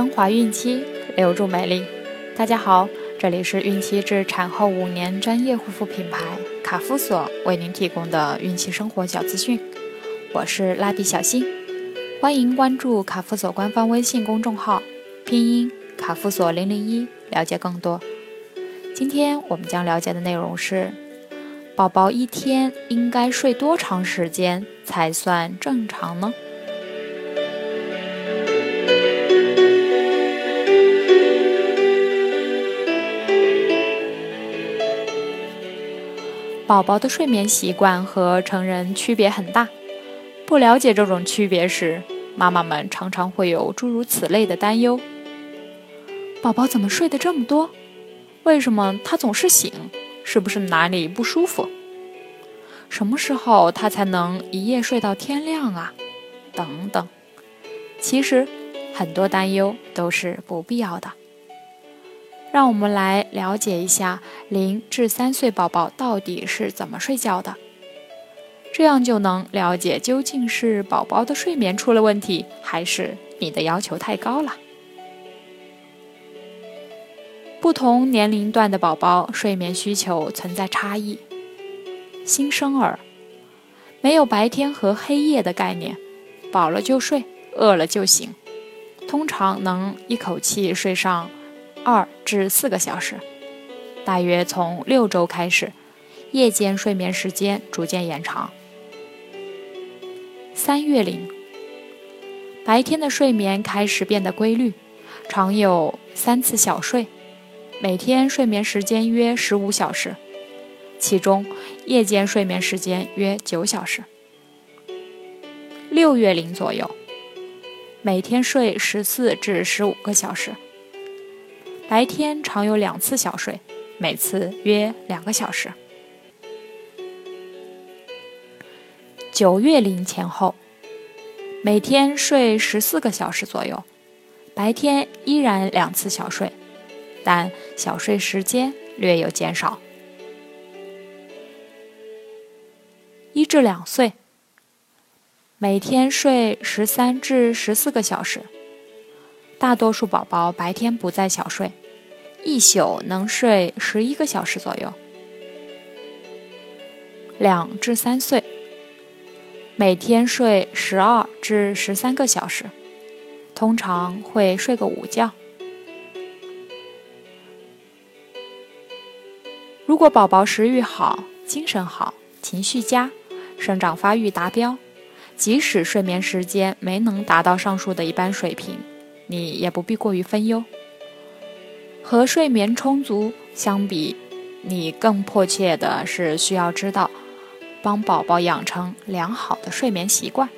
升华孕期，留住美丽。大家好，这里是孕期至产后五年专业护肤品牌卡夫索为您提供的孕期生活小资讯。我是蜡笔小新，欢迎关注卡夫索官方微信公众号，拼音卡夫索零零一，了解更多。今天我们将了解的内容是：宝宝一天应该睡多长时间才算正常呢？宝宝的睡眠习惯和成人区别很大，不了解这种区别时，妈妈们常常会有诸如此类的担忧：宝宝怎么睡得这么多？为什么他总是醒？是不是哪里不舒服？什么时候他才能一夜睡到天亮啊？等等。其实，很多担忧都是不必要的。让我们来了解一下零至三岁宝宝到底是怎么睡觉的，这样就能了解究竟是宝宝的睡眠出了问题，还是你的要求太高了。不同年龄段的宝宝睡眠需求存在差异。新生儿没有白天和黑夜的概念，饱了就睡，饿了就醒，通常能一口气睡上。二至四个小时，大约从六周开始，夜间睡眠时间逐渐延长。三月龄，白天的睡眠开始变得规律，常有三次小睡，每天睡眠时间约十五小时，其中夜间睡眠时间约九小时。六月龄左右，每天睡十四至十五个小时。白天常有两次小睡，每次约两个小时。九月龄前后，每天睡十四个小时左右，白天依然两次小睡，但小睡时间略有减少。一至两岁，每天睡十三至十四个小时，大多数宝宝白天不再小睡。一宿能睡十一个小时左右。两至三岁，每天睡十二至十三个小时，通常会睡个午觉。如果宝宝食欲好、精神好、情绪佳、生长发育达标，即使睡眠时间没能达到上述的一般水平，你也不必过于分忧。和睡眠充足相比，你更迫切的是需要知道，帮宝宝养成良好的睡眠习惯。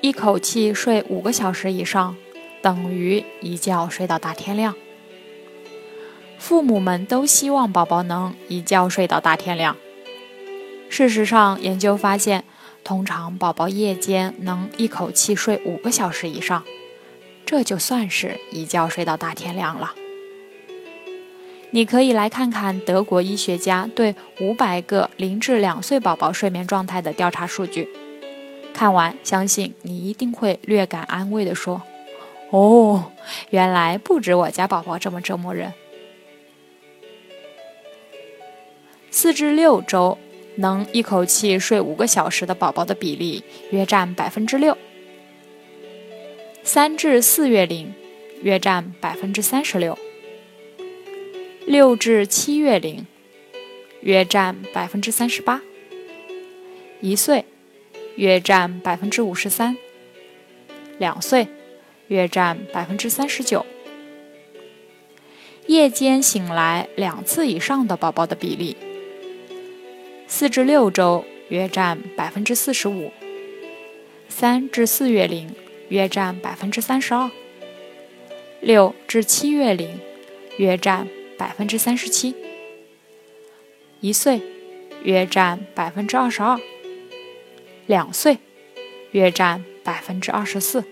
一口气睡五个小时以上，等于一觉睡到大天亮。父母们都希望宝宝能一觉睡到大天亮。事实上，研究发现，通常宝宝夜间能一口气睡五个小时以上。这就算是一觉睡到大天亮了。你可以来看看德国医学家对五百个零至两岁宝宝睡眠状态的调查数据，看完相信你一定会略感安慰地说：“哦，原来不止我家宝宝这么折磨人。”四至六周能一口气睡五个小时的宝宝的比例约占百分之六。三至四月龄，约占百分之三十六；六至七月龄，约占百分之三十八；一岁，约占百分之五十三；两岁，约占百分之三十九。夜间醒来两次以上的宝宝的比例，四至六周约占百分之四十五；三至四月龄。约占百分之三十二，六至七月龄约占百分之三十七，一岁约占百分之二十二，两岁约占百分之二十四。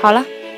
好了。